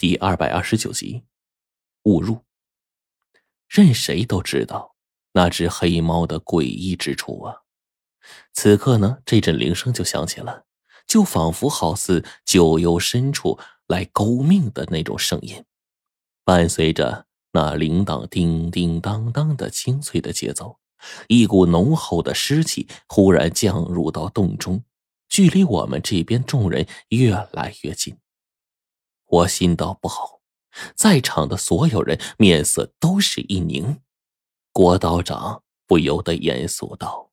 第二百二十九集，误入。任谁都知道那只黑猫的诡异之处啊！此刻呢，这阵铃声就响起了，就仿佛好似九幽深处来勾命的那种声音，伴随着那铃铛叮叮当当的清脆的节奏，一股浓厚的湿气忽然降入到洞中，距离我们这边众人越来越近。我心道不好，在场的所有人面色都是一凝。郭道长不由得严肃道：“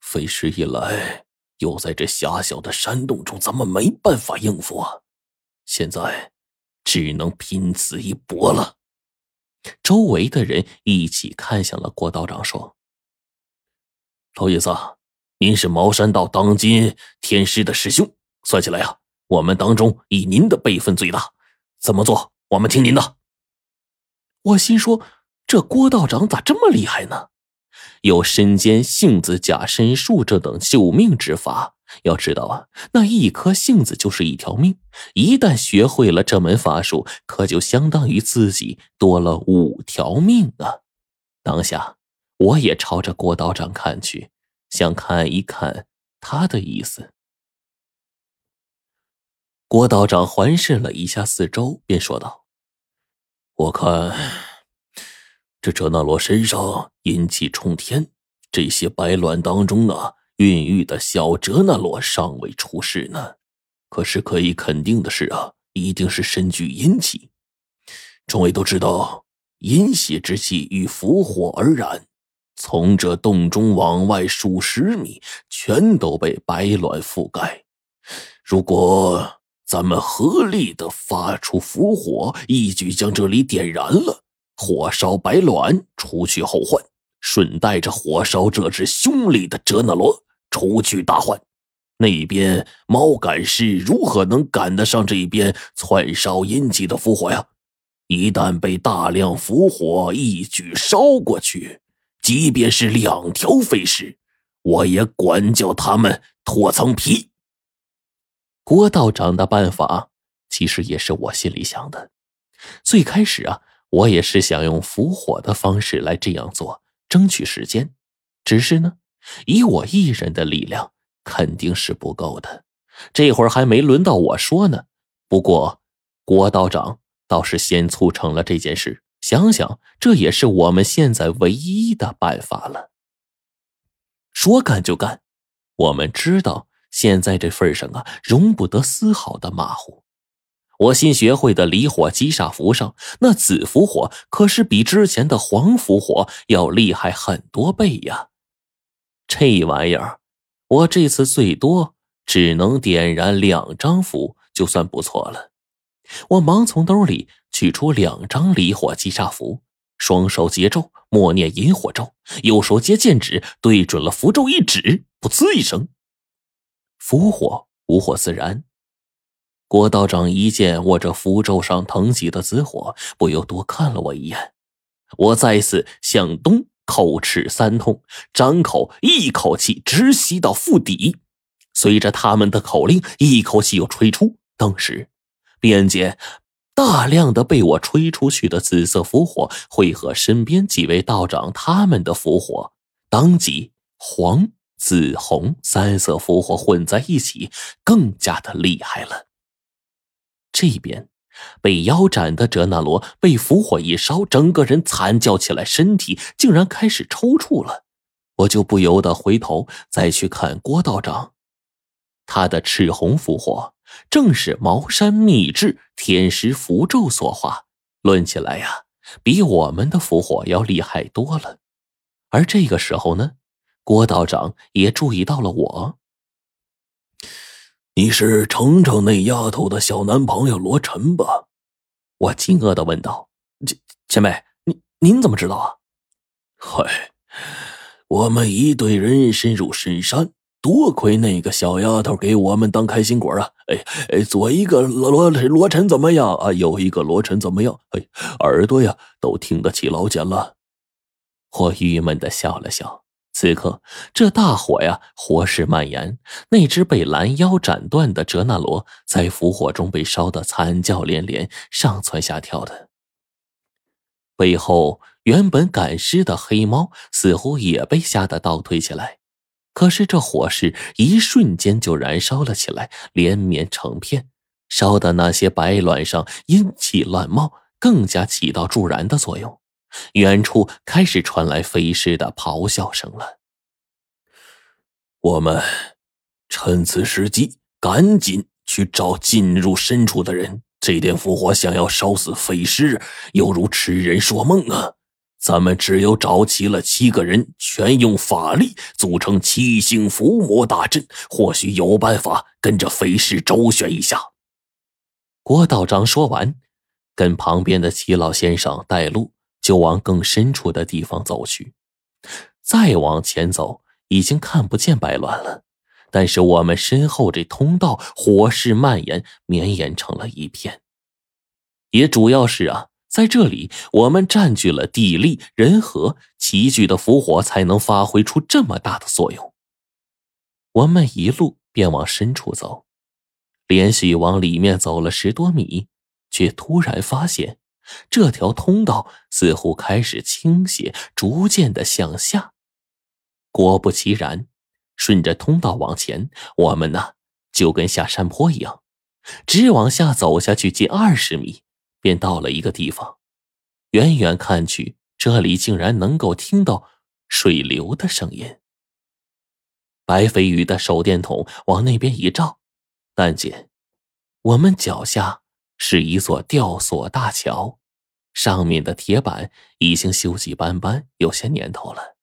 费时一来，又在这狭小的山洞中，咱们没办法应付啊！现在只能拼死一搏了。”周围的人一起看向了郭道长，说：“老爷子，您是茅山道当今天师的师兄，算起来啊。”我们当中以您的辈分最大，怎么做？我们听您的。我心说，这郭道长咋这么厉害呢？有身兼杏子假身术这等救命之法。要知道啊，那一颗杏子就是一条命，一旦学会了这门法术，可就相当于自己多了五条命啊！当下，我也朝着郭道长看去，想看一看他的意思。郭道长环视了一下四周，便说道：“我看这哲那罗身上阴气冲天，这些白卵当中啊，孕育的小哲那罗尚未出世呢。可是可以肯定的是啊，一定是身具阴气。众位都知道，阴邪之气与伏火而燃，从这洞中往外数十米，全都被白卵覆盖。如果……”咱们合力的发出符火，一举将这里点燃了，火烧白卵，除去后患，顺带着火烧这只凶厉的哲那罗，除去大患。那边猫赶尸如何能赶得上这边窜烧阴气的符火呀？一旦被大量符火一举烧过去，即便是两条飞尸，我也管教他们脱层皮。郭道长的办法，其实也是我心里想的。最开始啊，我也是想用伏火的方式来这样做，争取时间。只是呢，以我一人的力量肯定是不够的。这会儿还没轮到我说呢。不过，郭道长倒是先促成了这件事。想想，这也是我们现在唯一的办法了。说干就干，我们知道。现在这份上啊，容不得丝毫的马虎。我新学会的离火击煞符上，那紫符火可是比之前的黄符火要厉害很多倍呀。这玩意儿，我这次最多只能点燃两张符，就算不错了。我忙从兜里取出两张离火击煞符，双手结咒，默念引火咒，右手接剑指，对准了符咒一指，噗呲一声。符火无火自燃。郭道长一见我这符咒上腾起的紫火，不由多看了我一眼。我再次向东口齿三通，张口一口气直吸到腹底。随着他们的口令，一口气又吹出。当时，便见大量的被我吹出去的紫色符火，汇合身边几位道长他们的符火，当即黄。紫红三色符火混在一起，更加的厉害了。这边被腰斩的哲那罗被符火一烧，整个人惨叫起来，身体竟然开始抽搐了。我就不由得回头再去看郭道长，他的赤红符火正是茅山秘制天师符咒所化，论起来呀，比我们的符火要厉害多了。而这个时候呢？郭道长也注意到了我。你是程程那丫头的小男朋友罗晨吧？我惊愕的问道。前前辈，您您怎么知道啊？嗨，我们一队人深入深山，多亏那个小丫头给我们当开心果啊！哎哎，左一个罗罗晨怎么样啊？右一个罗晨怎么样？哎，耳朵呀都听得起老茧了。我郁闷的笑了笑。此刻，这大火呀，火势蔓延。那只被拦腰斩断的哲那罗，在浮火中被烧得惨叫连连，上蹿下跳的。背后原本赶尸的黑猫，似乎也被吓得倒退起来。可是这火势一瞬间就燃烧了起来，连绵成片，烧的那些白卵上阴气乱冒，更加起到助燃的作用。远处开始传来飞尸的咆哮声了。我们趁此时机，赶紧去找进入深处的人。这点符火想要烧死飞尸，犹如痴人说梦啊！咱们只有找齐了七个人，全用法力组成七星伏魔大阵，或许有办法跟着飞尸周旋一下。郭道长说完，跟旁边的齐老先生带路。就往更深处的地方走去，再往前走，已经看不见白卵了。但是我们身后这通道火势蔓延，绵延成了一片。也主要是啊，在这里我们占据了地利人和，齐聚的符火才能发挥出这么大的作用。我们一路便往深处走，连续往里面走了十多米，却突然发现。这条通道似乎开始倾斜，逐渐的向下。果不其然，顺着通道往前，我们呢就跟下山坡一样，直往下走下去近二十米，便到了一个地方。远远看去，这里竟然能够听到水流的声音。白飞宇的手电筒往那边一照，但见我们脚下。是一座吊索大桥，上面的铁板已经锈迹斑斑，有些年头了。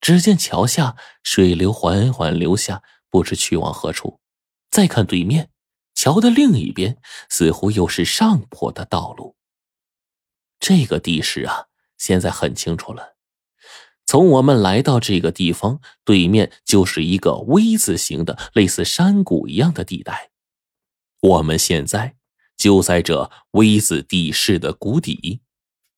只见桥下水流缓缓流下，不知去往何处。再看对面，桥的另一边似乎又是上坡的道路。这个地势啊，现在很清楚了。从我们来到这个地方，对面就是一个 V 字形的类似山谷一样的地带。我们现在。就在这 V 字地势的谷底，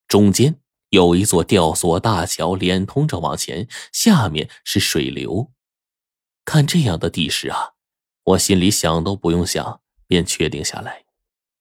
中间有一座吊索大桥连通着往前，下面是水流。看这样的地势啊，我心里想都不用想，便确定下来，